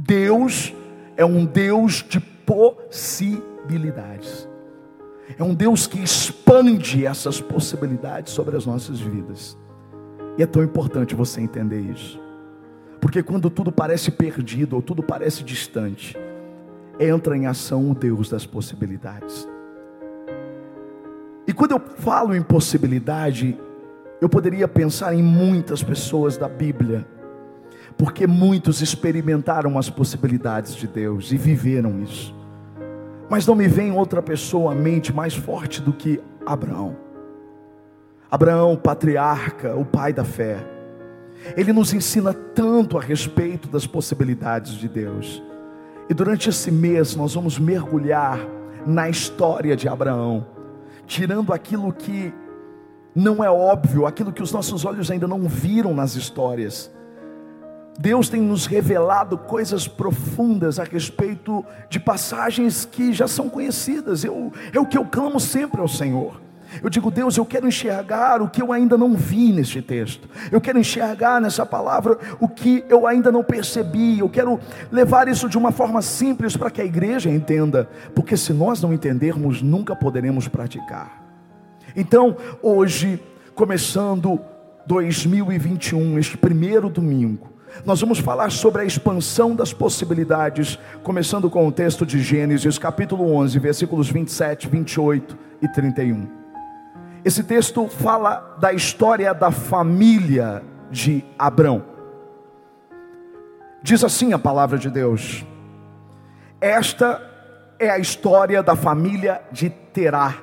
Deus é um Deus de possibilidades. É um Deus que expande essas possibilidades sobre as nossas vidas. E é tão importante você entender isso. Porque quando tudo parece perdido ou tudo parece distante, entra em ação o Deus das possibilidades. E quando eu falo em possibilidade, eu poderia pensar em muitas pessoas da Bíblia, porque muitos experimentaram as possibilidades de Deus e viveram isso. Mas não me vem outra pessoa à mente mais forte do que Abraão. Abraão, patriarca, o pai da fé. Ele nos ensina tanto a respeito das possibilidades de Deus. E durante esse mês nós vamos mergulhar na história de Abraão tirando aquilo que não é óbvio, aquilo que os nossos olhos ainda não viram nas histórias. Deus tem nos revelado coisas profundas a respeito de passagens que já são conhecidas. Eu, é o que eu clamo sempre ao Senhor. Eu digo, Deus, eu quero enxergar o que eu ainda não vi neste texto. Eu quero enxergar nessa palavra o que eu ainda não percebi. Eu quero levar isso de uma forma simples para que a igreja entenda, porque se nós não entendermos, nunca poderemos praticar. Então, hoje, começando 2021, este primeiro domingo, nós vamos falar sobre a expansão das possibilidades, começando com o texto de Gênesis, capítulo 11, versículos 27, 28 e 31. Esse texto fala da história da família de Abrão. Diz assim a palavra de Deus: Esta é a história da família de Terá.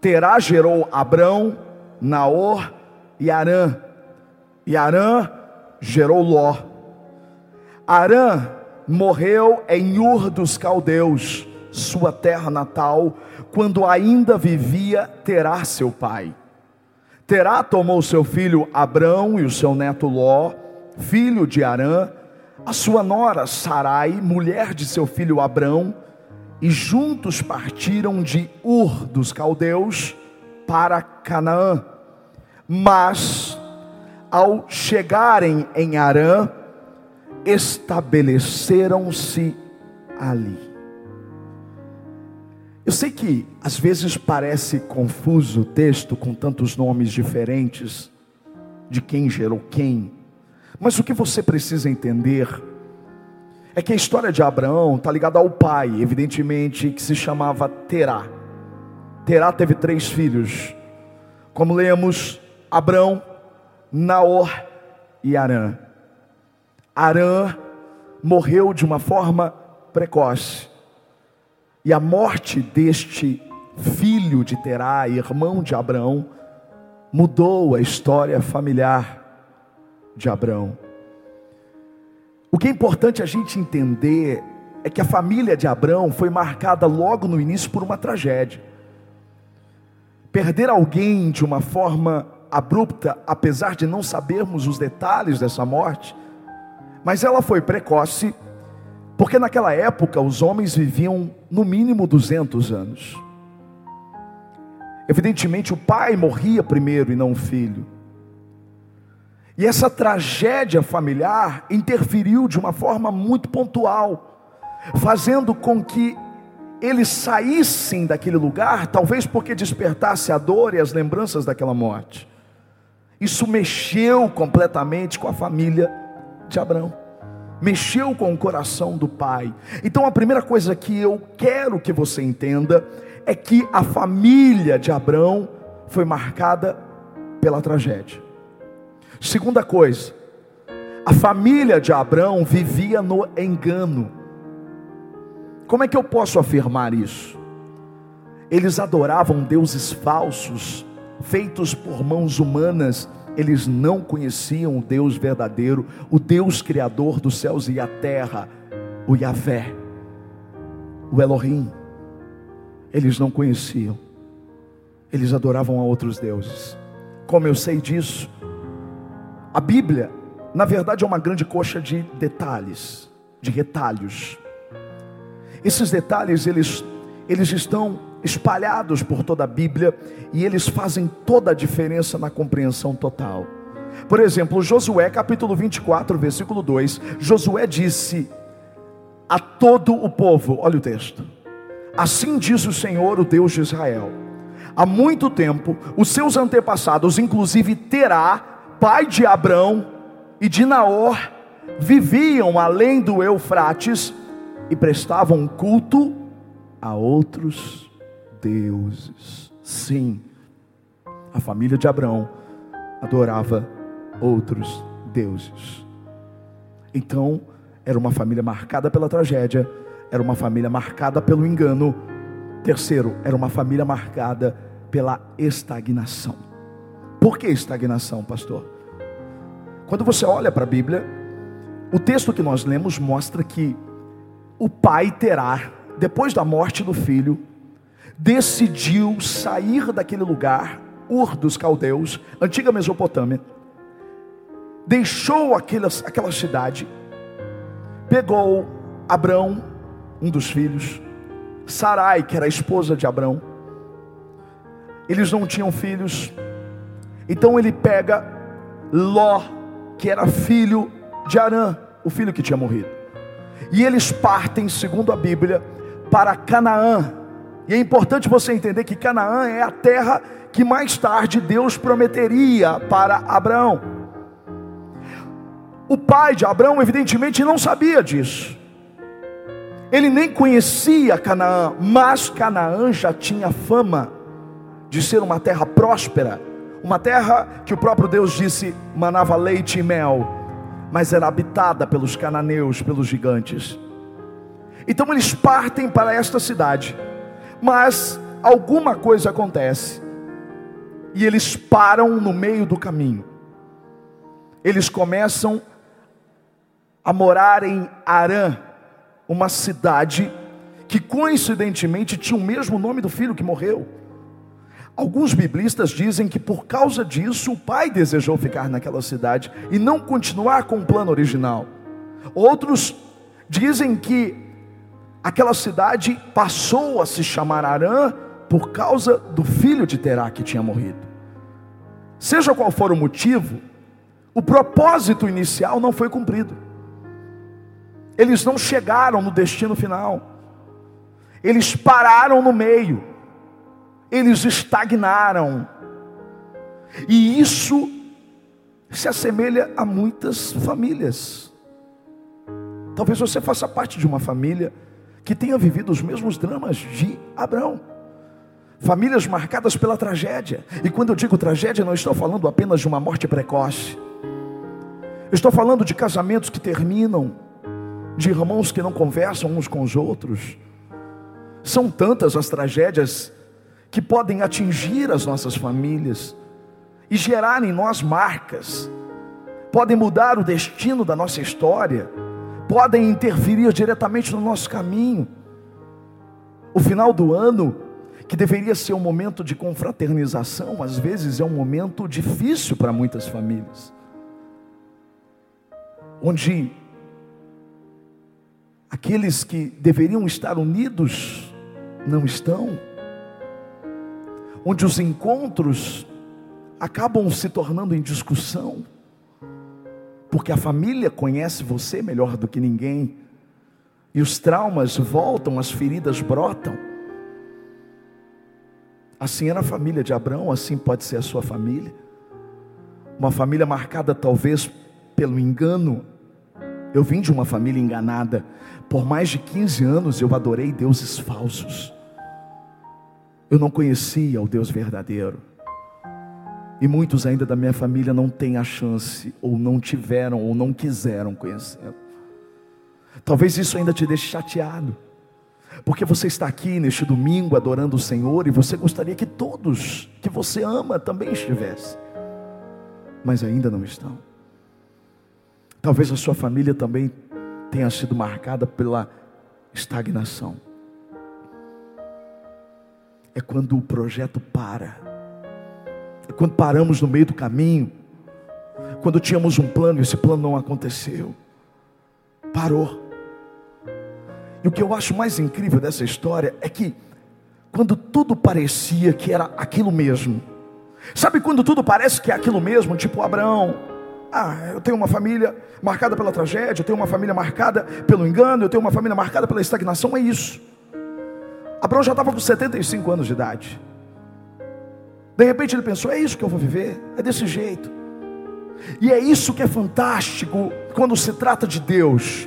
Terá gerou Abrão, Naor e Arã. E Arã gerou Ló. Arã morreu em Ur dos Caldeus, sua terra natal, quando ainda vivia Terá, seu pai. Terá tomou seu filho Abrão e o seu neto Ló, filho de Arã, a sua nora Sarai, mulher de seu filho Abrão, e juntos partiram de Ur dos caldeus para Canaã. Mas, ao chegarem em Arã, estabeleceram-se ali. Eu sei que às vezes parece confuso o texto com tantos nomes diferentes de quem gerou quem, mas o que você precisa entender é que a história de Abraão está ligada ao pai, evidentemente, que se chamava Terá. Terá teve três filhos, como lemos, Abrão, Naor e Arã. Arã morreu de uma forma precoce. E a morte deste filho de Terá, irmão de Abraão, mudou a história familiar de Abraão. O que é importante a gente entender é que a família de Abraão foi marcada logo no início por uma tragédia. Perder alguém de uma forma abrupta, apesar de não sabermos os detalhes dessa morte, mas ela foi precoce porque naquela época os homens viviam no mínimo 200 anos. Evidentemente o pai morria primeiro e não o filho. E essa tragédia familiar interferiu de uma forma muito pontual, fazendo com que eles saíssem daquele lugar, talvez porque despertasse a dor e as lembranças daquela morte. Isso mexeu completamente com a família de Abraão mexeu com o coração do pai. Então a primeira coisa que eu quero que você entenda é que a família de Abraão foi marcada pela tragédia. Segunda coisa, a família de Abraão vivia no engano. Como é que eu posso afirmar isso? Eles adoravam deuses falsos, feitos por mãos humanas, eles não conheciam o Deus verdadeiro, o Deus criador dos céus e a terra, o Yahvé, o Elohim. Eles não conheciam. Eles adoravam a outros deuses. Como eu sei disso? A Bíblia, na verdade, é uma grande coxa de detalhes, de retalhos. Esses detalhes, eles, eles estão espalhados por toda a Bíblia e eles fazem toda a diferença na compreensão total. Por exemplo, Josué capítulo 24, versículo 2: Josué disse a todo o povo, olha o texto: Assim diz o Senhor, o Deus de Israel: Há muito tempo, os seus antepassados, inclusive Terá, pai de Abrão e de Naor, viviam além do Eufrates e prestavam culto a outros deuses. Sim, a família de Abraão adorava outros deuses. Então, era uma família marcada pela tragédia, era uma família marcada pelo engano. Terceiro, era uma família marcada pela estagnação. Por que estagnação, pastor? Quando você olha para a Bíblia, o texto que nós lemos mostra que o pai terá, depois da morte do filho, decidiu sair daquele lugar, Ur dos Caldeus, antiga Mesopotâmia, deixou aquela, aquela cidade, pegou Abrão, um dos filhos, Sarai, que era a esposa de Abrão, eles não tinham filhos, então ele pega Ló, que era filho de Arã, o filho que tinha morrido, e eles partem, segundo a Bíblia, para Canaã, e é importante você entender que Canaã é a terra que mais tarde Deus prometeria para Abraão. O pai de Abraão, evidentemente, não sabia disso. Ele nem conhecia Canaã, mas Canaã já tinha fama de ser uma terra próspera, uma terra que o próprio Deus disse manava leite e mel, mas era habitada pelos cananeus, pelos gigantes. Então eles partem para esta cidade, mas alguma coisa acontece, e eles param no meio do caminho. Eles começam a morar em Arã, uma cidade que coincidentemente tinha o mesmo nome do filho que morreu. Alguns biblistas dizem que por causa disso o pai desejou ficar naquela cidade e não continuar com o plano original. Outros dizem que aquela cidade passou a se chamar Arã por causa do filho de Terá que tinha morrido. Seja qual for o motivo, o propósito inicial não foi cumprido. Eles não chegaram no destino final. Eles pararam no meio. Eles estagnaram. E isso se assemelha a muitas famílias. Talvez você faça parte de uma família que tenha vivido os mesmos dramas de Abraão. Famílias marcadas pela tragédia. E quando eu digo tragédia, não estou falando apenas de uma morte precoce. Estou falando de casamentos que terminam, de irmãos que não conversam uns com os outros. São tantas as tragédias que podem atingir as nossas famílias e gerar em nós marcas, podem mudar o destino da nossa história, podem interferir diretamente no nosso caminho. O final do ano que deveria ser um momento de confraternização, às vezes é um momento difícil para muitas famílias, onde aqueles que deveriam estar unidos não estão, onde os encontros acabam se tornando em discussão, porque a família conhece você melhor do que ninguém, e os traumas voltam, as feridas brotam. Assim era a família de Abraão, assim pode ser a sua família. Uma família marcada talvez pelo engano. Eu vim de uma família enganada. Por mais de 15 anos eu adorei deuses falsos. Eu não conhecia o Deus verdadeiro. E muitos ainda da minha família não têm a chance, ou não tiveram, ou não quiseram conhecer. Talvez isso ainda te deixe chateado. Porque você está aqui neste domingo adorando o Senhor e você gostaria que todos que você ama também estivessem, mas ainda não estão. Talvez a sua família também tenha sido marcada pela estagnação. É quando o projeto para, quando paramos no meio do caminho, quando tínhamos um plano e esse plano não aconteceu, parou. E o que eu acho mais incrível dessa história é que, quando tudo parecia que era aquilo mesmo, sabe quando tudo parece que é aquilo mesmo, tipo Abraão, Ah, eu tenho uma família marcada pela tragédia, eu tenho uma família marcada pelo engano, eu tenho uma família marcada pela estagnação, é isso. Abraão já estava com 75 anos de idade. De repente ele pensou: é isso que eu vou viver, é desse jeito. E é isso que é fantástico quando se trata de Deus.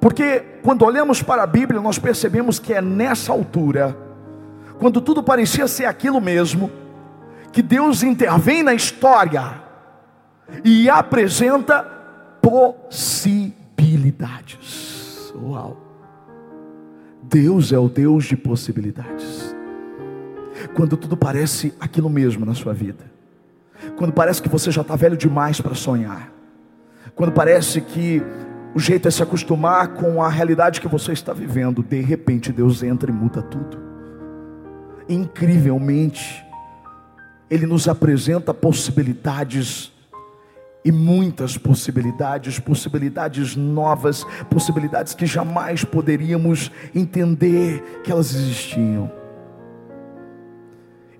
Porque quando olhamos para a Bíblia, nós percebemos que é nessa altura, quando tudo parecia ser aquilo mesmo, que Deus intervém na história e apresenta possibilidades. Uau! Deus é o Deus de possibilidades. Quando tudo parece aquilo mesmo na sua vida, quando parece que você já está velho demais para sonhar, quando parece que o jeito é se acostumar com a realidade que você está vivendo, de repente Deus entra e muda tudo. Incrivelmente, Ele nos apresenta possibilidades e muitas possibilidades, possibilidades novas, possibilidades que jamais poderíamos entender que elas existiam.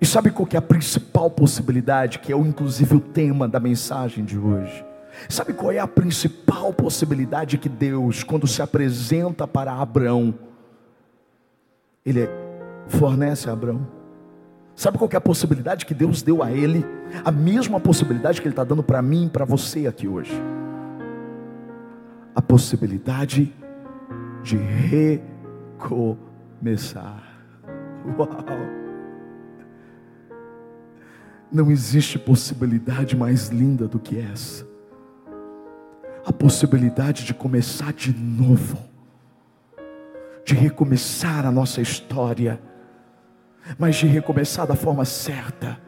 E sabe qual que é a principal possibilidade, que é inclusive o tema da mensagem de hoje? Sabe qual é a principal possibilidade que Deus, quando se apresenta para Abraão, ele fornece a Abraão? Sabe qual é a possibilidade que Deus deu a ele? A mesma possibilidade que Ele está dando para mim e para você aqui hoje. A possibilidade de recomeçar. Uau! Não existe possibilidade mais linda do que essa. A possibilidade de começar de novo, de recomeçar a nossa história, mas de recomeçar da forma certa,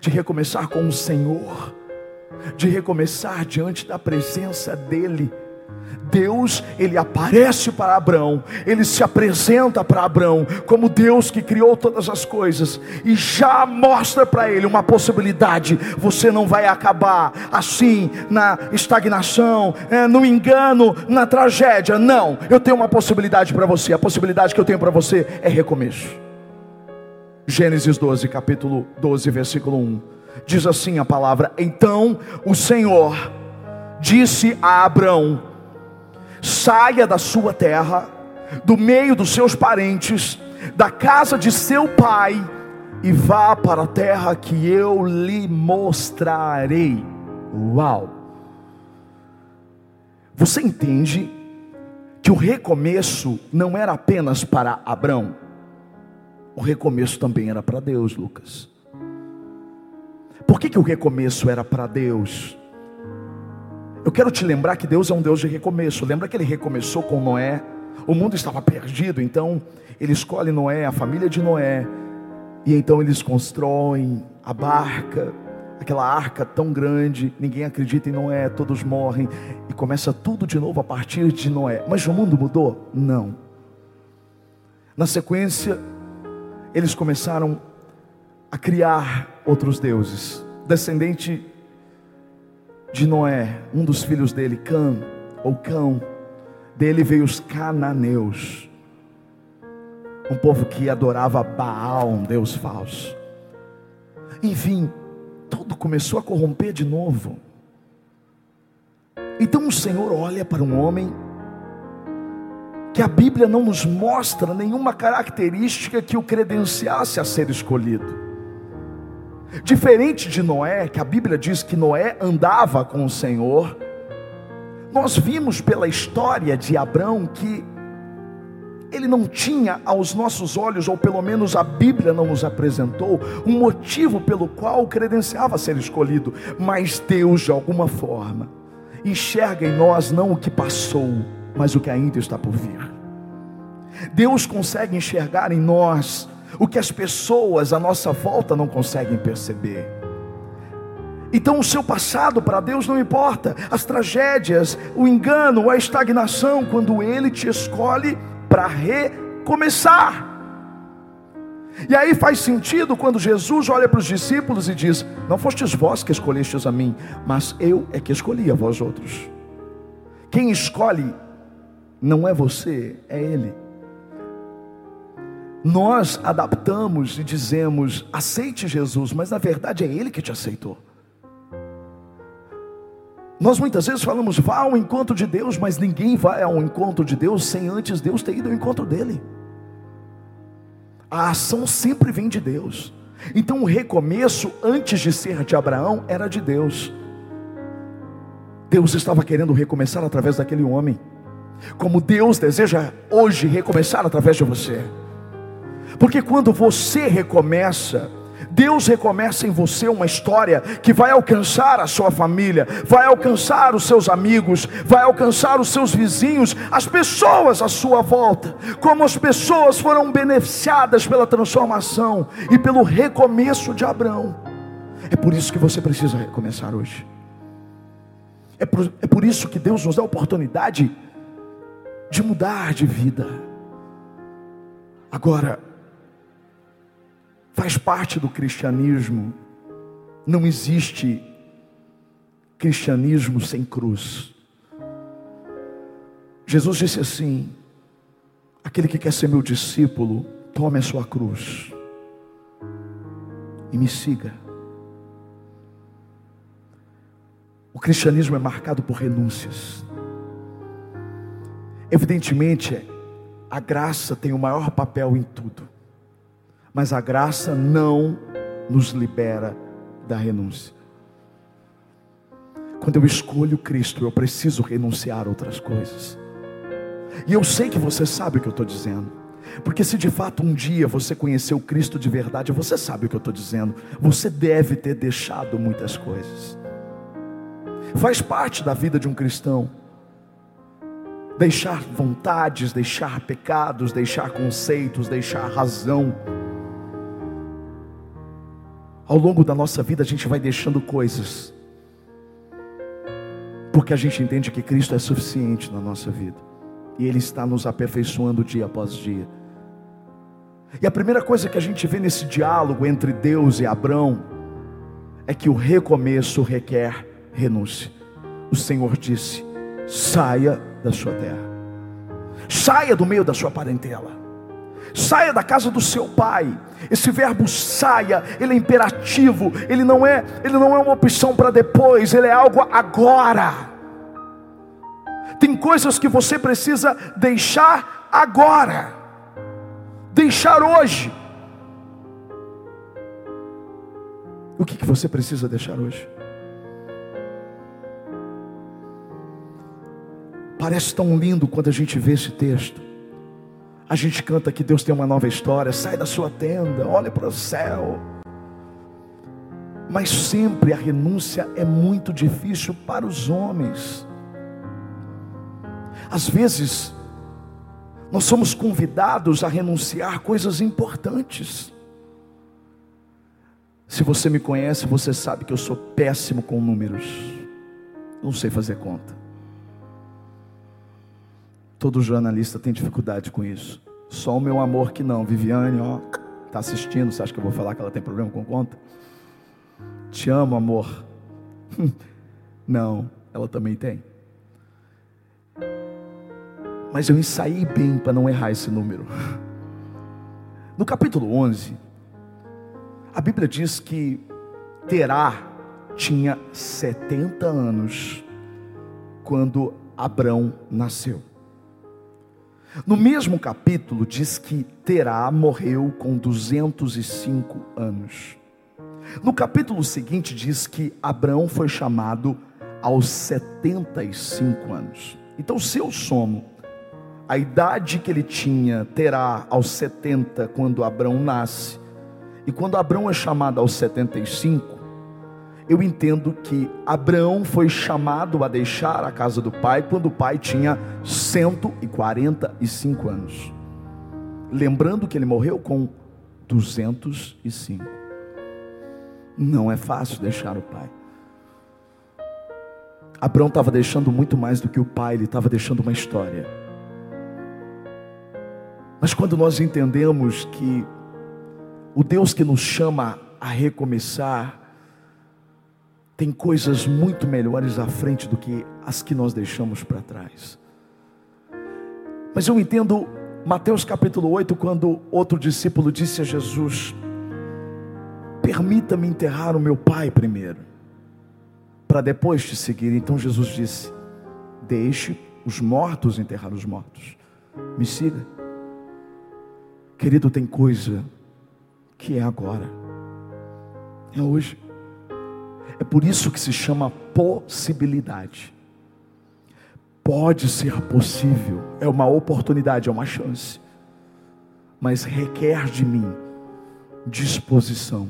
de recomeçar com o Senhor, de recomeçar diante da presença dEle Deus, ele aparece para Abraão, ele se apresenta para Abraão como Deus que criou todas as coisas e já mostra para ele uma possibilidade. Você não vai acabar assim na estagnação, é, no engano, na tragédia. Não, eu tenho uma possibilidade para você. A possibilidade que eu tenho para você é recomeço. Gênesis 12, capítulo 12, versículo 1. Diz assim a palavra: Então o Senhor disse a Abraão: saia da sua terra, do meio dos seus parentes, da casa de seu pai, e vá para a terra que eu lhe mostrarei. Uau! Você entende que o recomeço não era apenas para Abraão, o recomeço também era para Deus, Lucas. Por que, que o recomeço era para Deus? Eu quero te lembrar que Deus é um Deus de recomeço. Lembra que ele recomeçou com Noé? O mundo estava perdido, então ele escolhe Noé, a família de Noé, e então eles constroem a barca, aquela arca tão grande, ninguém acredita em Noé, todos morrem, e começa tudo de novo a partir de Noé. Mas o mundo mudou? Não. Na sequência, eles começaram a criar outros deuses, descendente de Noé, um dos filhos dele, Cã, ou Cão, dele veio os cananeus, um povo que adorava Baal, um deus falso. Enfim, tudo começou a corromper de novo. Então o Senhor olha para um homem que a Bíblia não nos mostra nenhuma característica que o credenciasse a ser escolhido. Diferente de Noé, que a Bíblia diz que Noé andava com o Senhor, nós vimos pela história de Abraão que ele não tinha aos nossos olhos, ou pelo menos a Bíblia não nos apresentou, um motivo pelo qual credenciava ser escolhido, mas Deus, de alguma forma, enxerga em nós não o que passou, mas o que ainda está por vir. Deus consegue enxergar em nós o que as pessoas à nossa volta não conseguem perceber. Então, o seu passado para Deus não importa, as tragédias, o engano, a estagnação, quando Ele te escolhe para recomeçar. E aí faz sentido quando Jesus olha para os discípulos e diz: Não fostes vós que escolhestes a mim, mas eu é que escolhi a vós outros. Quem escolhe não é você, é Ele. Nós adaptamos e dizemos, aceite Jesus, mas na verdade é Ele que te aceitou. Nós muitas vezes falamos, vá ao encontro de Deus, mas ninguém vai ao encontro de Deus sem antes Deus ter ido ao encontro dele. A ação sempre vem de Deus. Então o recomeço, antes de ser de Abraão, era de Deus. Deus estava querendo recomeçar através daquele homem, como Deus deseja hoje recomeçar através de você. Porque quando você recomeça, Deus recomeça em você uma história que vai alcançar a sua família, vai alcançar os seus amigos, vai alcançar os seus vizinhos, as pessoas à sua volta. Como as pessoas foram beneficiadas pela transformação e pelo recomeço de Abraão. É por isso que você precisa recomeçar hoje. É por, é por isso que Deus nos dá a oportunidade de mudar de vida. Agora, faz parte do cristianismo. Não existe cristianismo sem cruz. Jesus disse assim: aquele que quer ser meu discípulo, tome a sua cruz e me siga. O cristianismo é marcado por renúncias. Evidentemente, a graça tem o maior papel em tudo mas a graça não nos libera da renúncia. Quando eu escolho Cristo, eu preciso renunciar a outras coisas. E eu sei que você sabe o que eu estou dizendo. Porque se de fato um dia você conheceu Cristo de verdade, você sabe o que eu estou dizendo. Você deve ter deixado muitas coisas. Faz parte da vida de um cristão. Deixar vontades, deixar pecados, deixar conceitos, deixar razão ao longo da nossa vida a gente vai deixando coisas, porque a gente entende que Cristo é suficiente na nossa vida, e Ele está nos aperfeiçoando dia após dia. E a primeira coisa que a gente vê nesse diálogo entre Deus e Abraão é que o recomeço requer renúncia. O Senhor disse: saia da sua terra, saia do meio da sua parentela, saia da casa do seu pai. Esse verbo saia, ele é imperativo, ele não é, ele não é uma opção para depois, ele é algo agora. Tem coisas que você precisa deixar agora. Deixar hoje. O que, que você precisa deixar hoje? Parece tão lindo quando a gente vê esse texto. A gente canta que Deus tem uma nova história. Sai da sua tenda, olha para o céu. Mas sempre a renúncia é muito difícil para os homens. Às vezes, nós somos convidados a renunciar coisas importantes. Se você me conhece, você sabe que eu sou péssimo com números. Não sei fazer conta. Todo jornalista tem dificuldade com isso. Só o meu amor que não. Viviane, ó, tá assistindo. Você acha que eu vou falar que ela tem problema com conta? Te amo, amor. não, ela também tem. Mas eu ensaiei bem para não errar esse número. No capítulo 11, a Bíblia diz que Terá tinha 70 anos quando Abrão nasceu. No mesmo capítulo diz que Terá morreu com 205 anos. No capítulo seguinte diz que Abraão foi chamado aos 75 anos. Então, se eu somo a idade que ele tinha, Terá aos 70 quando Abraão nasce, e quando Abraão é chamado aos 75, eu entendo que Abraão foi chamado a deixar a casa do pai quando o pai tinha 145 anos. Lembrando que ele morreu com 205. Não é fácil deixar o pai. Abraão estava deixando muito mais do que o pai, ele estava deixando uma história. Mas quando nós entendemos que o Deus que nos chama a recomeçar, tem coisas muito melhores à frente do que as que nós deixamos para trás. Mas eu entendo Mateus capítulo 8, quando outro discípulo disse a Jesus: Permita-me enterrar o meu pai primeiro. para depois te seguir. Então Jesus disse: Deixe os mortos enterrar os mortos. Me siga. Querido, tem coisa que é agora, é hoje. É por isso que se chama possibilidade. Pode ser possível, é uma oportunidade, é uma chance, mas requer de mim disposição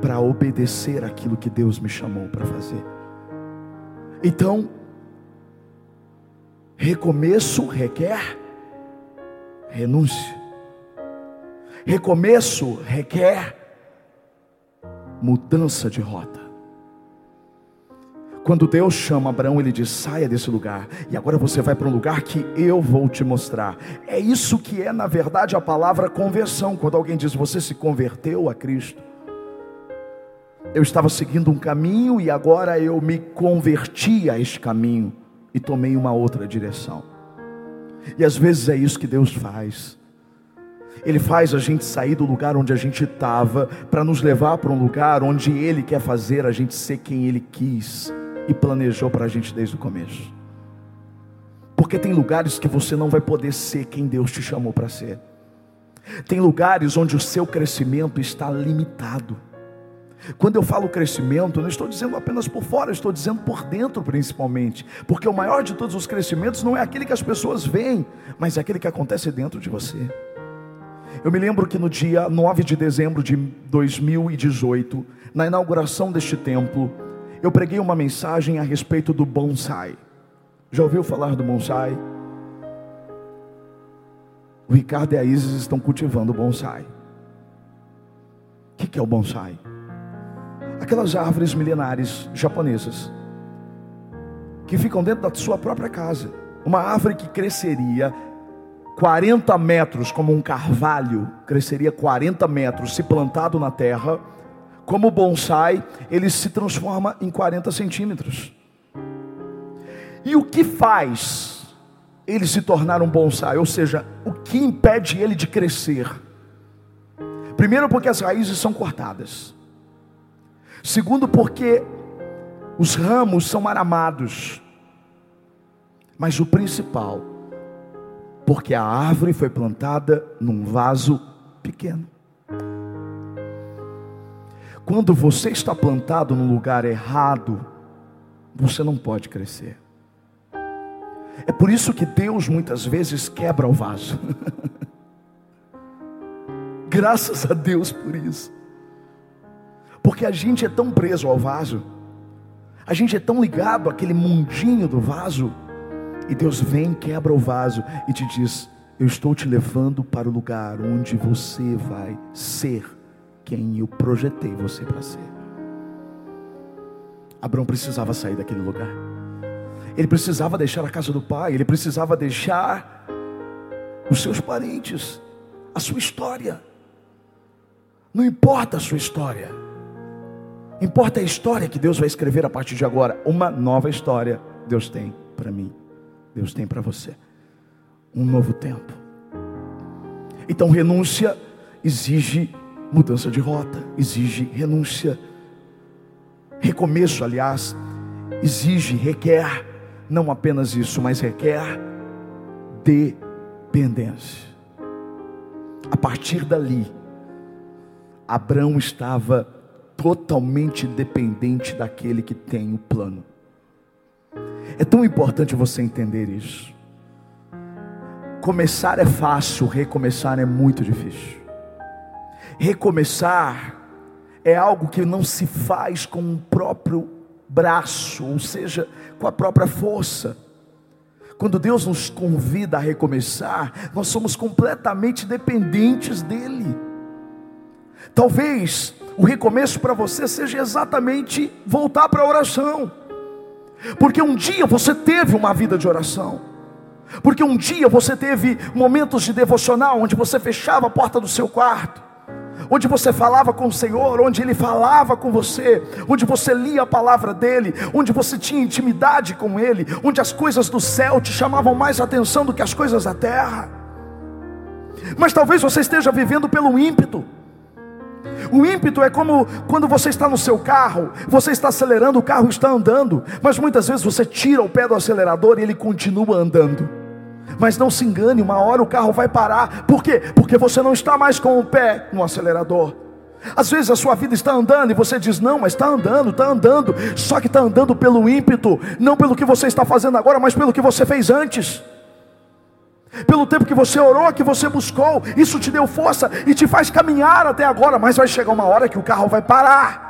para obedecer aquilo que Deus me chamou para fazer. Então, recomeço requer renúncia. Recomeço requer mudança de rota. Quando Deus chama Abraão, ele diz: saia desse lugar, e agora você vai para um lugar que eu vou te mostrar. É isso que é, na verdade, a palavra conversão. Quando alguém diz você se converteu a Cristo, eu estava seguindo um caminho e agora eu me converti a este caminho e tomei uma outra direção. E às vezes é isso que Deus faz. Ele faz a gente sair do lugar onde a gente estava para nos levar para um lugar onde Ele quer fazer a gente ser quem Ele quis e planejou para a gente desde o começo. Porque tem lugares que você não vai poder ser quem Deus te chamou para ser. Tem lugares onde o seu crescimento está limitado. Quando eu falo crescimento, não estou dizendo apenas por fora, estou dizendo por dentro principalmente. Porque o maior de todos os crescimentos não é aquele que as pessoas veem, mas é aquele que acontece dentro de você. Eu me lembro que no dia 9 de dezembro de 2018, na inauguração deste templo, eu preguei uma mensagem a respeito do bonsai. Já ouviu falar do bonsai? O Ricardo e a Isis estão cultivando bonsai. O que é o bonsai? Aquelas árvores milenares japonesas que ficam dentro da sua própria casa. Uma árvore que cresceria 40 metros, como um carvalho, cresceria 40 metros se plantado na terra, como bonsai, ele se transforma em 40 centímetros. E o que faz ele se tornar um bonsai? Ou seja, o que impede ele de crescer? Primeiro, porque as raízes são cortadas. Segundo, porque os ramos são aramados. Mas o principal, porque a árvore foi plantada num vaso pequeno. Quando você está plantado no lugar errado, você não pode crescer. É por isso que Deus muitas vezes quebra o vaso. Graças a Deus por isso. Porque a gente é tão preso ao vaso, a gente é tão ligado àquele mundinho do vaso, e Deus vem, quebra o vaso e te diz: Eu estou te levando para o lugar onde você vai ser quem eu projetei você para ser. Abraão precisava sair daquele lugar. Ele precisava deixar a casa do pai, ele precisava deixar os seus parentes, a sua história. Não importa a sua história. Importa a história que Deus vai escrever a partir de agora. Uma nova história Deus tem para mim. Deus tem para você. Um novo tempo. Então, renúncia exige mudança de rota, exige renúncia. Recomeço, aliás, exige, requer, não apenas isso, mas requer dependência. A partir dali, Abraão estava totalmente dependente daquele que tem o plano. É tão importante você entender isso. Começar é fácil, recomeçar é muito difícil. Recomeçar é algo que não se faz com o próprio braço, ou seja, com a própria força. Quando Deus nos convida a recomeçar, nós somos completamente dependentes dEle. Talvez o recomeço para você seja exatamente voltar para a oração. Porque um dia você teve uma vida de oração. Porque um dia você teve momentos de devocional onde você fechava a porta do seu quarto, onde você falava com o Senhor, onde Ele falava com você, onde você lia a palavra dEle, onde você tinha intimidade com Ele, onde as coisas do céu te chamavam mais atenção do que as coisas da terra. Mas talvez você esteja vivendo pelo ímpeto, O ímpeto é como quando você está no seu carro, você está acelerando, o carro está andando, mas muitas vezes você tira o pé do acelerador e ele continua andando. Mas não se engane, uma hora o carro vai parar. Por quê? Porque você não está mais com o pé no acelerador. Às vezes a sua vida está andando e você diz: Não, mas está andando, está andando. Só que está andando pelo ímpeto, não pelo que você está fazendo agora, mas pelo que você fez antes. Pelo tempo que você orou, que você buscou, isso te deu força e te faz caminhar até agora, mas vai chegar uma hora que o carro vai parar.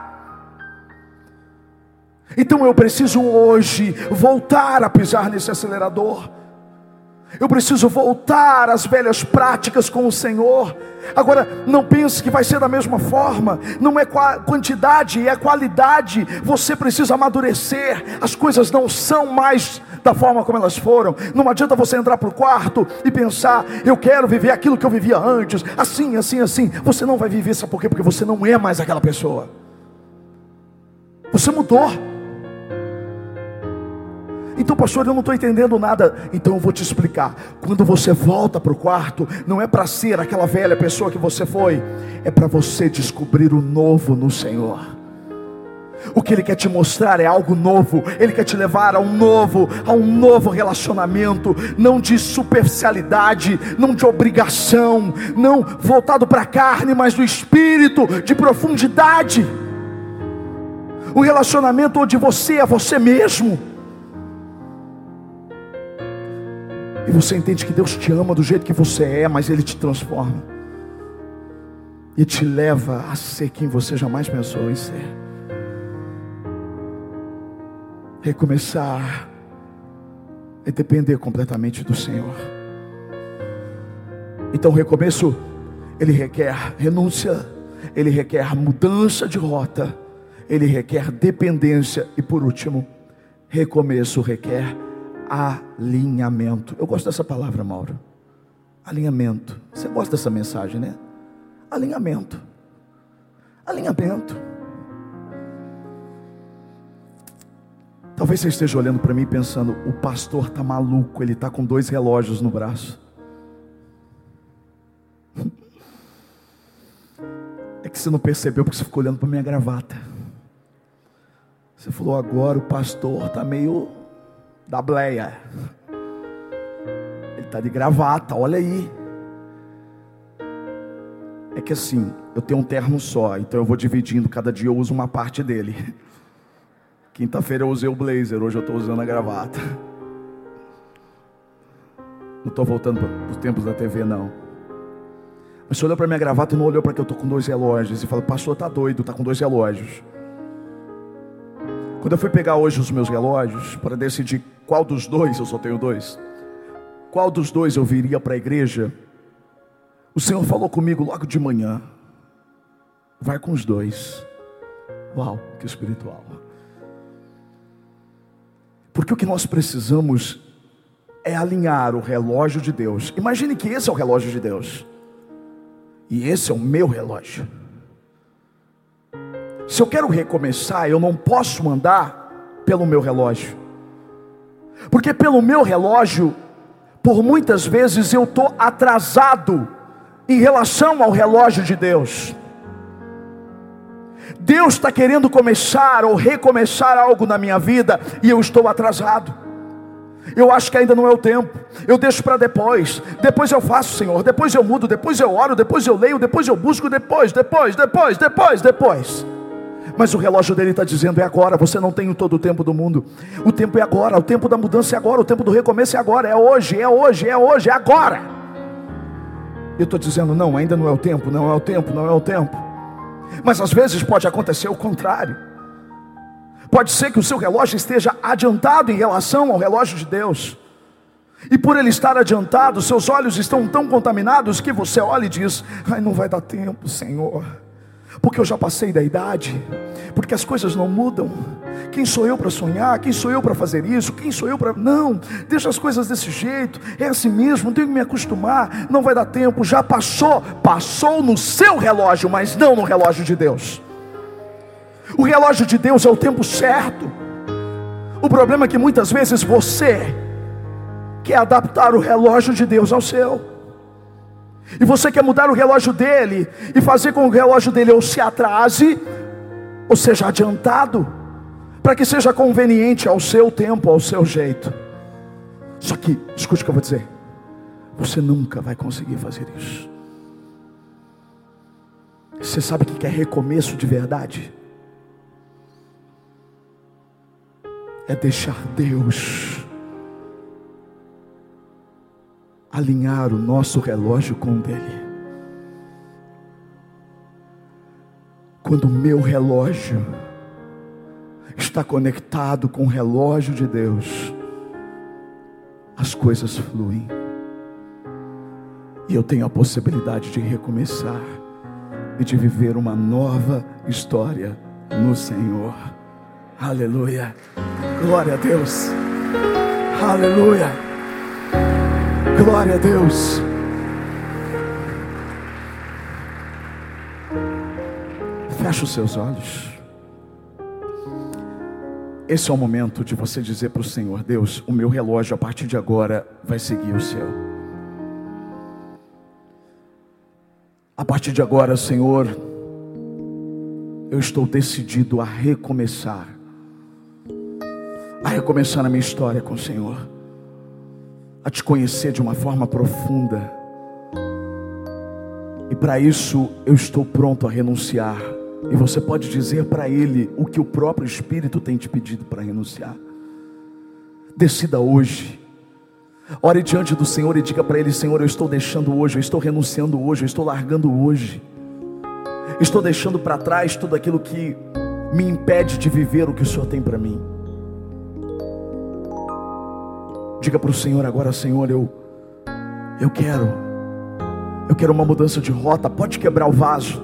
Então eu preciso hoje voltar a pisar nesse acelerador. Eu preciso voltar às velhas práticas com o Senhor. Agora, não pense que vai ser da mesma forma. Não é quantidade, é qualidade. Você precisa amadurecer. As coisas não são mais da forma como elas foram. Não adianta você entrar para o quarto e pensar: eu quero viver aquilo que eu vivia antes, assim, assim, assim. Você não vai viver, sabe por quê? Porque você não é mais aquela pessoa. Você mudou. Então, pastor, eu não estou entendendo nada. Então eu vou te explicar. Quando você volta para o quarto, não é para ser aquela velha pessoa que você foi, é para você descobrir o novo no Senhor. O que Ele quer te mostrar é algo novo, Ele quer te levar a um novo, a um novo relacionamento, não de superficialidade, não de obrigação, não voltado para a carne, mas do espírito, de profundidade. Um relacionamento onde você é você mesmo E você entende que Deus te ama do jeito que você é, mas Ele te transforma. E te leva a ser quem você jamais pensou em ser. Recomeçar é depender completamente do Senhor. Então, o recomeço, ele requer renúncia, ele requer mudança de rota, ele requer dependência e, por último, recomeço requer alinhamento. Eu gosto dessa palavra, Mauro. Alinhamento. Você gosta dessa mensagem, né? Alinhamento. Alinhamento. Talvez você esteja olhando para mim pensando: o pastor está maluco, ele está com dois relógios no braço. É que você não percebeu porque você ficou olhando para minha gravata. Você falou agora o pastor está meio da bleia. Ele está de gravata, olha aí. É que assim, eu tenho um terno só, então eu vou dividindo, cada dia eu uso uma parte dele. Quinta-feira eu usei o blazer, hoje eu estou usando a gravata. Não estou voltando para os tempos da TV, não. Mas você olhou para minha gravata e não olhou para que eu estou com dois relógios. E falou, pastor, está doido, está com dois relógios. Quando eu fui pegar hoje os meus relógios para decidir qual dos dois, eu só tenho dois, qual dos dois eu viria para a igreja, o Senhor falou comigo logo de manhã: vai com os dois. Uau, que espiritual. Porque o que nós precisamos é alinhar o relógio de Deus. Imagine que esse é o relógio de Deus. E esse é o meu relógio. Se eu quero recomeçar, eu não posso andar pelo meu relógio. Porque pelo meu relógio, por muitas vezes eu estou atrasado em relação ao relógio de Deus. Deus está querendo começar ou recomeçar algo na minha vida e eu estou atrasado. Eu acho que ainda não é o tempo. Eu deixo para depois. Depois eu faço, Senhor. Depois eu mudo. Depois eu oro. Depois eu leio. Depois eu busco. Depois, depois, depois, depois, depois. Mas o relógio dele está dizendo: é agora, você não tem todo o tempo do mundo. O tempo é agora, o tempo da mudança é agora, o tempo do recomeço é agora, é hoje, é hoje, é hoje, é agora. Eu estou dizendo: não, ainda não é o tempo, não é o tempo, não é o tempo. Mas às vezes pode acontecer o contrário. Pode ser que o seu relógio esteja adiantado em relação ao relógio de Deus. E por ele estar adiantado, seus olhos estão tão contaminados que você olha e diz: Ai, não vai dar tempo, Senhor porque eu já passei da idade, porque as coisas não mudam. Quem sou eu para sonhar? Quem sou eu para fazer isso? Quem sou eu para. Não, deixa as coisas desse jeito, é assim mesmo, tenho que me acostumar, não vai dar tempo, já passou, passou no seu relógio, mas não no relógio de Deus. O relógio de Deus é o tempo certo. O problema é que muitas vezes você quer adaptar o relógio de Deus ao seu. E você quer mudar o relógio dele e fazer com que o relógio dele ou se atrase, ou seja adiantado, para que seja conveniente ao seu tempo, ao seu jeito. Só que, escute o que eu vou dizer: você nunca vai conseguir fazer isso. Você sabe o que é recomeço de verdade? É deixar Deus alinhar o nosso relógio com o dele. Quando o meu relógio está conectado com o relógio de Deus, as coisas fluem. E eu tenho a possibilidade de recomeçar e de viver uma nova história no Senhor. Aleluia. Glória a Deus. Aleluia. Glória a Deus. Feche os seus olhos. Esse é o momento de você dizer para o Senhor: Deus, o meu relógio a partir de agora vai seguir o seu. A partir de agora, Senhor, eu estou decidido a recomeçar, a recomeçar a minha história com o Senhor, a te conhecer de uma forma profunda. E para isso eu estou pronto a renunciar. E você pode dizer para Ele o que o próprio Espírito tem te pedido para renunciar. Decida hoje Ore diante do Senhor e diga para Ele: Senhor, eu estou deixando hoje, eu estou renunciando hoje, eu estou largando hoje, estou deixando para trás tudo aquilo que me impede de viver o que o Senhor tem para mim. Diga para o Senhor agora, Senhor, eu, eu quero, eu quero uma mudança de rota. Pode quebrar o vaso,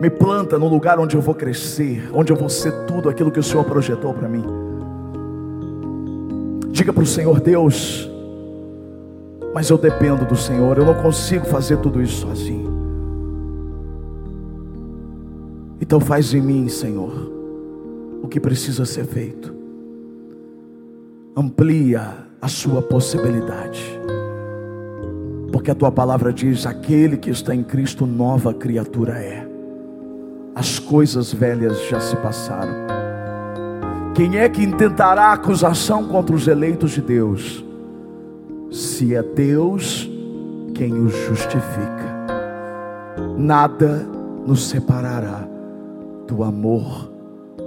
me planta no lugar onde eu vou crescer, onde eu vou ser tudo aquilo que o Senhor projetou para mim. Diga para o Senhor, Deus, mas eu dependo do Senhor, eu não consigo fazer tudo isso sozinho. Então faz em mim, Senhor, o que precisa ser feito. Amplia a sua possibilidade. Porque a tua palavra diz: aquele que está em Cristo, nova criatura é. As coisas velhas já se passaram quem é que intentará acusação contra os eleitos de Deus? Se é Deus quem os justifica, nada nos separará do amor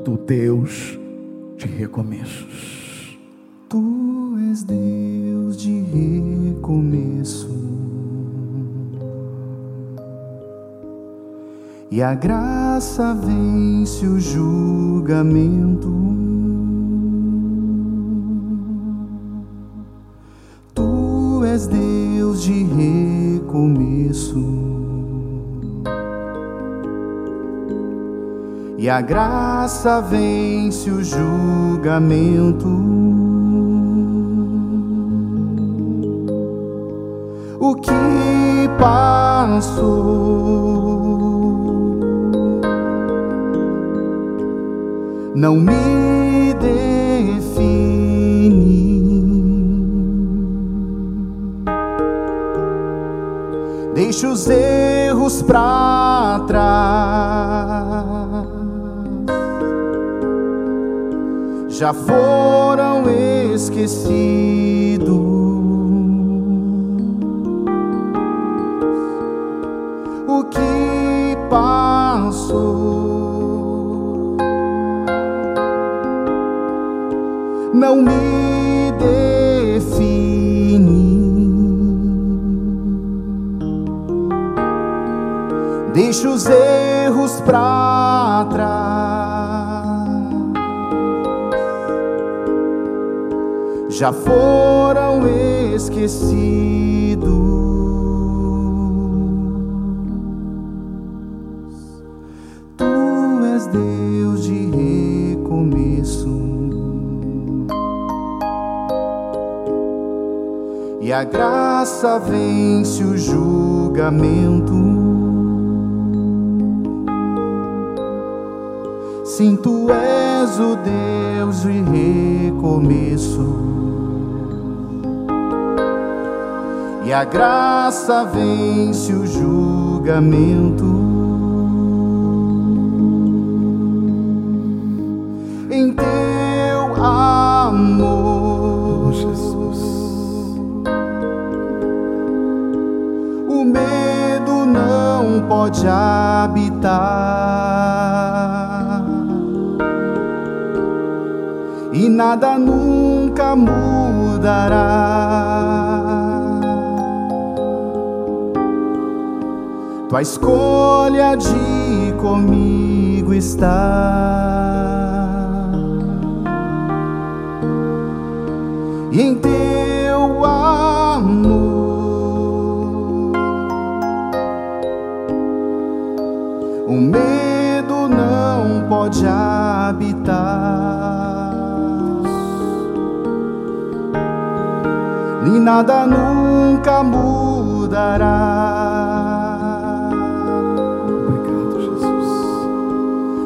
do Deus de recomeços. Tu és Deus de recomeço. E a graça vence o julgamento. és Deus de recomeço. E a graça vence o julgamento. O que passou não me define. Deixe os erros para trás. Já foram esquecidos. Que passou não me define. Deixe os erros para trás. Já foram esquecidos. E a graça vence o julgamento. Sim, tu és o Deus de recomeço. e a graça vence o julgamento. Nada nunca mudará. Tua escolha de comigo está e em teu amor. O medo não pode habitar, nada nunca mudará. Obrigado, Jesus.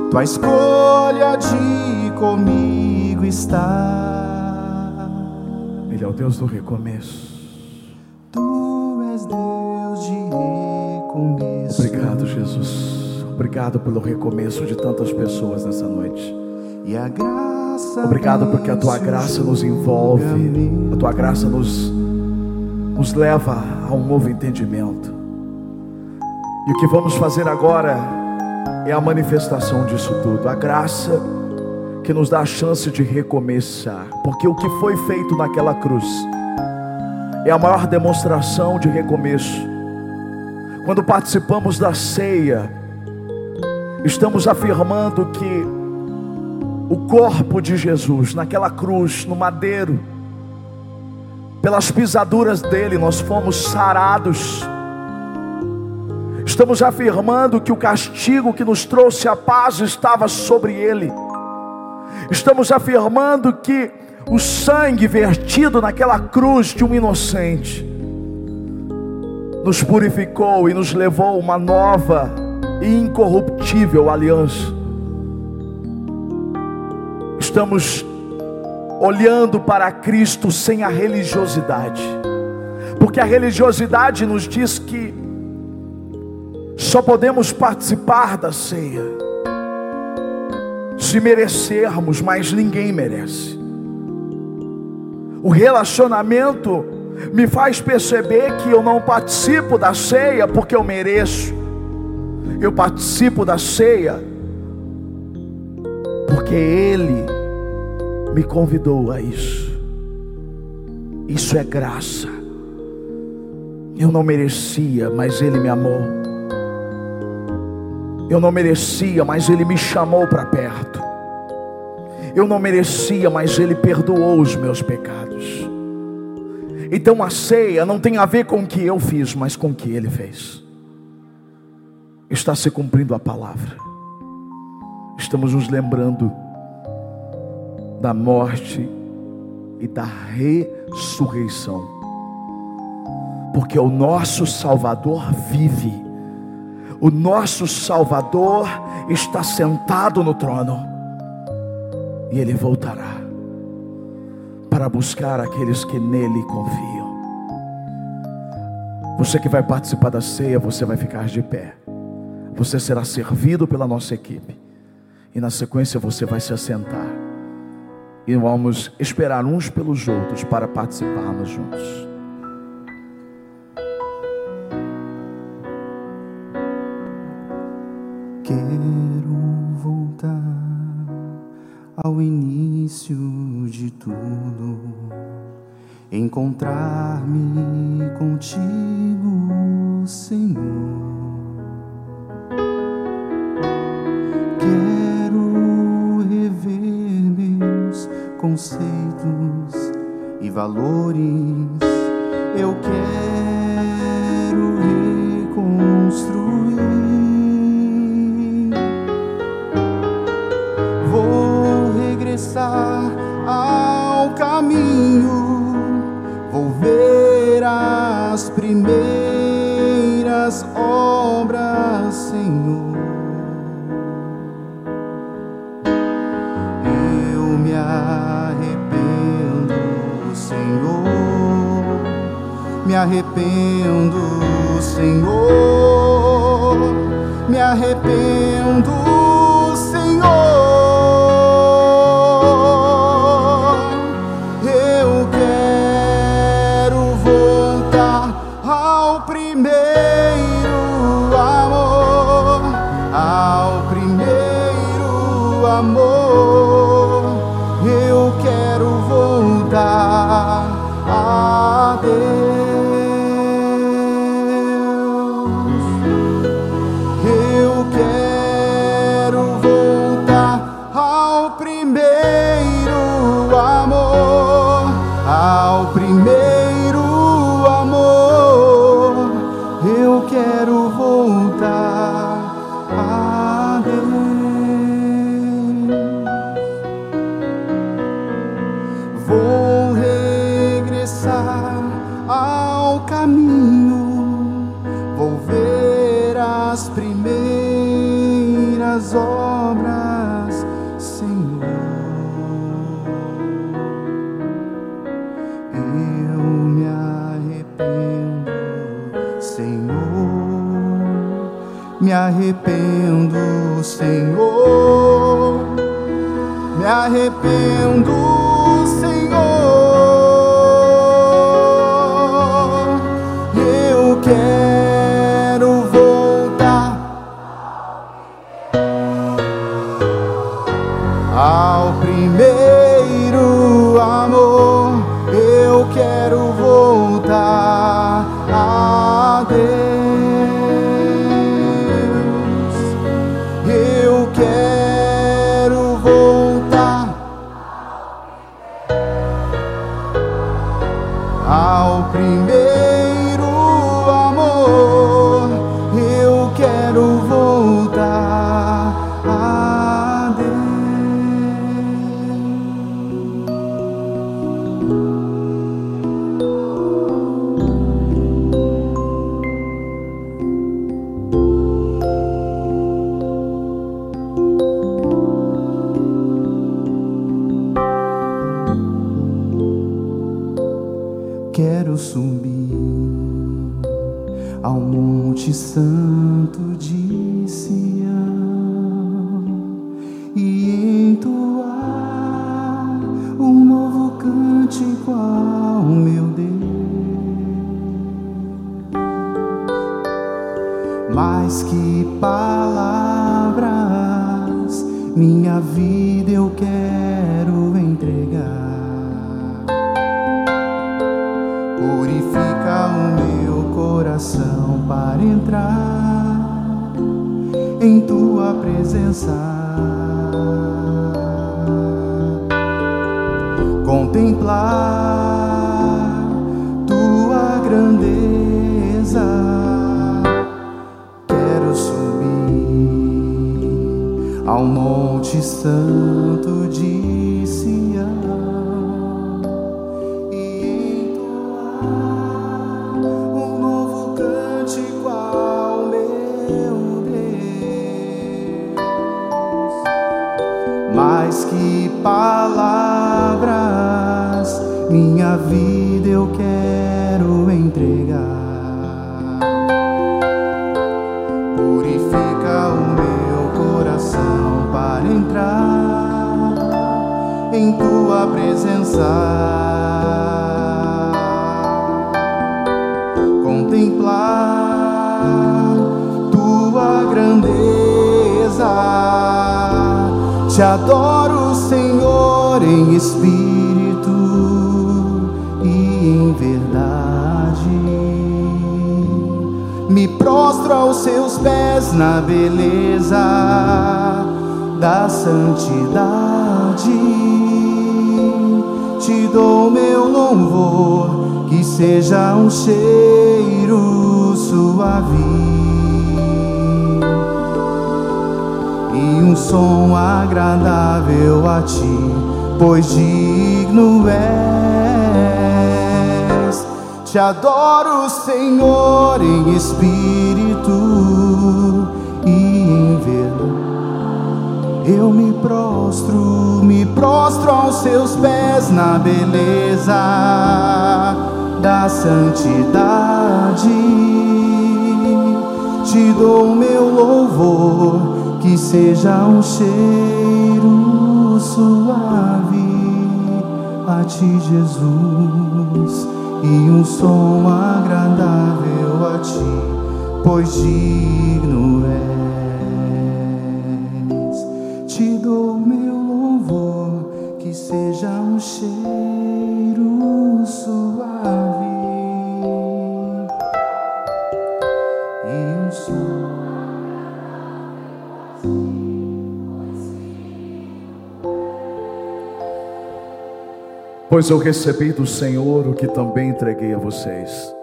Tua escolha de comigo está. Ele é o Deus do recomeço. Tu és Deus de recomeço. Obrigado, Jesus. Obrigado pelo recomeço de tantas pessoas nessa noite. E a graça Obrigado porque a tua graça nos envolve, a tua graça nos, nos leva a um novo entendimento. E o que vamos fazer agora é a manifestação disso tudo, a graça que nos dá a chance de recomeçar, porque o que foi feito naquela cruz é a maior demonstração de recomeço. Quando participamos da ceia, estamos afirmando que o corpo de Jesus naquela cruz, no madeiro, pelas pisaduras dele nós fomos sarados. Estamos afirmando que o castigo que nos trouxe a paz estava sobre ele. Estamos afirmando que o sangue vertido naquela cruz de um inocente nos purificou e nos levou a uma nova e incorruptível aliança. Estamos olhando para Cristo sem a religiosidade, porque a religiosidade nos diz que só podemos participar da ceia se merecermos, mas ninguém merece. O relacionamento me faz perceber que eu não participo da ceia porque eu mereço. Eu participo da ceia porque Ele me convidou a isso. Isso é graça. Eu não merecia, mas Ele me amou. Eu não merecia, mas Ele me chamou para perto. Eu não merecia, mas Ele perdoou os meus pecados. Então a ceia não tem a ver com o que eu fiz, mas com o que Ele fez. Está se cumprindo a palavra. Estamos nos lembrando da morte e da ressurreição. Porque o nosso Salvador vive. O nosso Salvador está sentado no trono. E ele voltará para buscar aqueles que nele confiam. Você que vai participar da ceia, você vai ficar de pé. Você será servido pela nossa equipe. E na sequência você vai se assentar. E vamos esperar uns pelos outros para participarmos juntos. Quero voltar ao início de tudo, encontrar-me contigo, Senhor. Valores. Eu quero arrependo, ao meu Deus. Mais que palavras, minha vida eu quero entregar. Purifica o meu coração para entrar em tua presença. Contemplar tua grandeza. Quero subir ao Monte Santo de Contemplar tua grandeza. Te adoro, Senhor, em espírito e em verdade. Me prostro aos seus pés na beleza da santidade. Louvor, que seja um cheiro suave e um som agradável a ti, pois digno és. Te adoro, Senhor, em espírito e em verdade. Eu me prostro, prostro aos seus pés na beleza da santidade. Te dou meu louvor, que seja um cheiro suave a ti, Jesus, e um som agradável a ti, pois digno és. Pois eu recebi do Senhor o que também entreguei a vocês.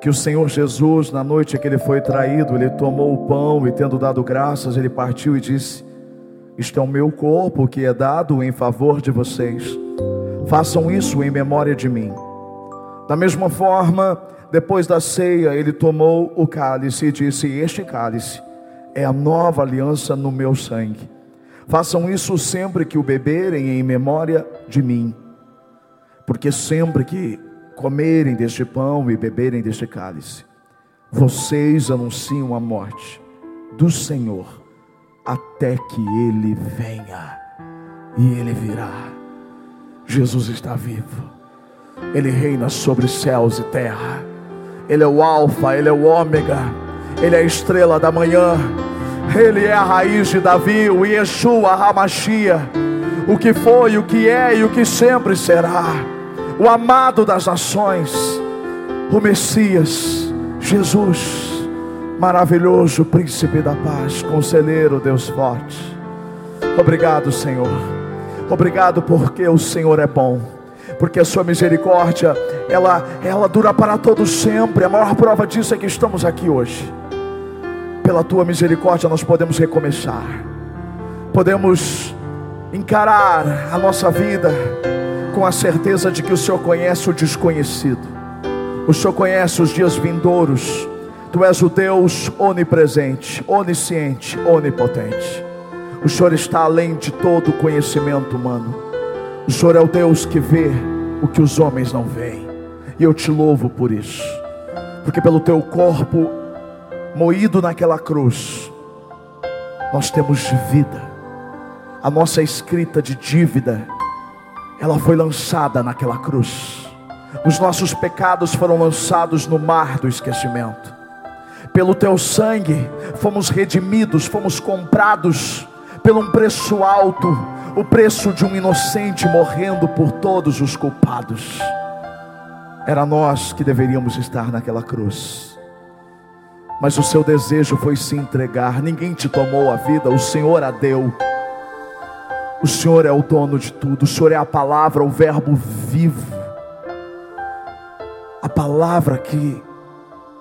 Que o Senhor Jesus, na noite que ele foi traído, ele tomou o pão e, tendo dado graças, ele partiu e disse: Isto é o meu corpo que é dado em favor de vocês. Façam isso em memória de mim. Da mesma forma, depois da ceia, ele tomou o cálice e disse: Este cálice é a nova aliança no meu sangue. Façam isso sempre que o beberem em memória de mim. Porque sempre que comerem deste pão e beberem deste cálice, vocês anunciam a morte do Senhor até que ele venha. E ele virá. Jesus está vivo. Ele reina sobre céus e terra. Ele é o alfa, ele é o ômega. Ele é a estrela da manhã. Ele é a raiz de Davi, o Yeshua, a Hamashia, o que foi, o que é e o que sempre será o amado das nações, o Messias, Jesus, maravilhoso príncipe da paz, conselheiro, Deus forte. Obrigado, Senhor. Obrigado porque o Senhor é bom. Porque a sua misericórdia, ela ela dura para todos sempre. A maior prova disso é que estamos aqui hoje. Pela tua misericórdia nós podemos recomeçar. Podemos encarar a nossa vida com a certeza de que o Senhor conhece o desconhecido, o Senhor conhece os dias vindouros, Tu és o Deus onipresente, onisciente, onipotente. O Senhor está além de todo conhecimento humano. O Senhor é o Deus que vê o que os homens não veem. E eu te louvo por isso. Porque pelo teu corpo moído naquela cruz, nós temos vida. A nossa escrita de dívida ela foi lançada naquela cruz. Os nossos pecados foram lançados no mar do esquecimento. Pelo teu sangue fomos redimidos, fomos comprados pelo um preço alto, o preço de um inocente morrendo por todos os culpados. Era nós que deveríamos estar naquela cruz. Mas o seu desejo foi se entregar. Ninguém te tomou a vida, o Senhor a deu. O Senhor é o dono de tudo, o Senhor é a palavra, o Verbo vivo, a palavra que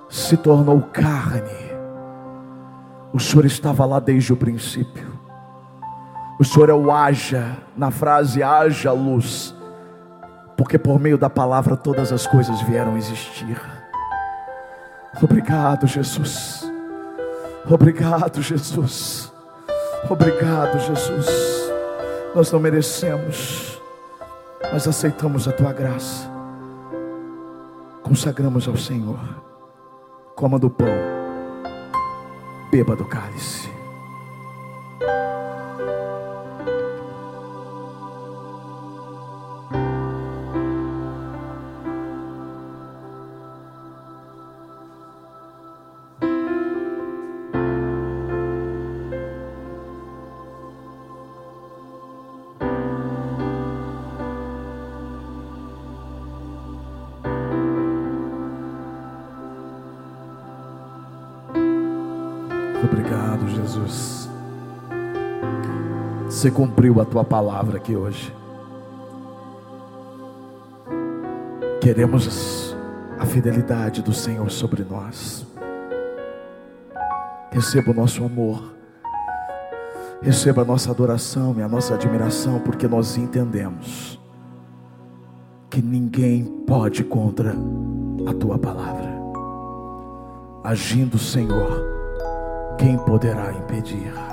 se tornou carne. O Senhor estava lá desde o princípio. O Senhor é o haja, na frase haja luz, porque por meio da palavra todas as coisas vieram existir. Obrigado, Jesus. Obrigado, Jesus. Obrigado, Jesus. Nós não merecemos, mas aceitamos a tua graça. Consagramos ao Senhor. Coma do pão, beba do cálice. Você cumpriu a tua palavra aqui hoje. Queremos a fidelidade do Senhor sobre nós. Receba o nosso amor. Receba a nossa adoração e a nossa admiração, porque nós entendemos que ninguém pode contra a tua palavra. Agindo, Senhor quem poderá impedir?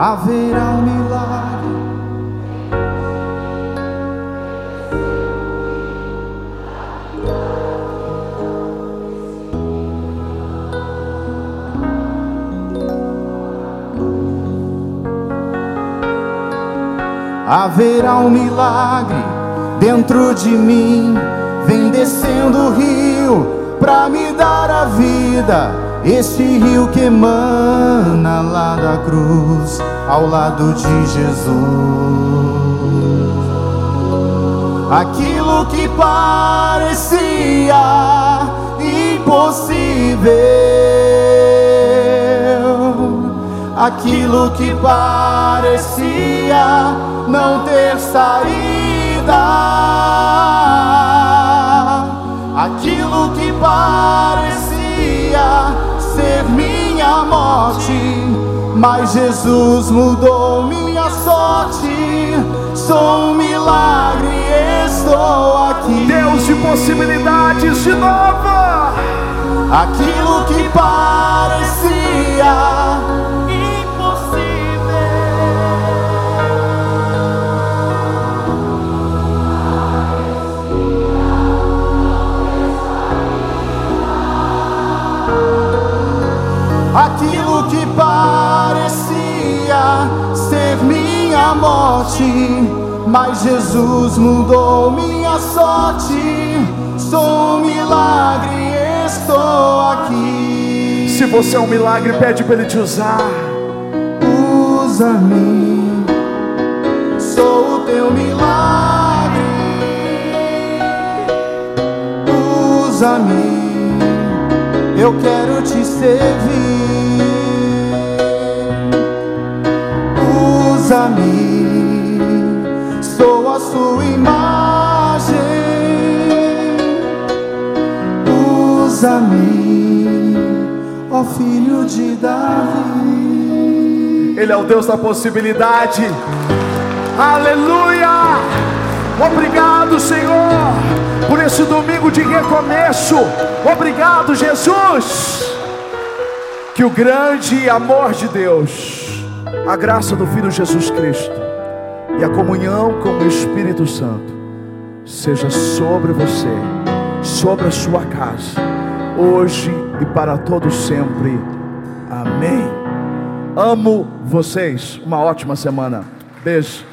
Haverá um milagre. Haverá um milagre dentro de mim, vem descendo o rio para me dar a vida esse rio que emana lá da cruz, ao lado de Jesus. Aquilo que parecia impossível, aquilo que parecia não ter saída, aquilo que parecia ser minha morte, mas Jesus mudou minha sorte. Sou um milagre, estou aqui. Deus de possibilidades de nova. Aquilo que parecia aquilo que parecia ser minha morte, mas Jesus mudou minha sorte. Sou um milagre, estou aqui. Se você é um milagre, pede para Ele te usar. Usa-me, sou o teu milagre. Usa-me eu quero te servir. Usa-me, sou a sua imagem. Usa-me, ó filho de Davi. Ele é o Deus da possibilidade. Aleluia! Obrigado, Senhor, por esse domingo de recomeço. Obrigado, Jesus. Que o grande amor de Deus, a graça do Filho Jesus Cristo e a comunhão com o Espírito Santo seja sobre você, sobre a sua casa, hoje e para todos sempre. Amém. Amo vocês. Uma ótima semana. Beijo.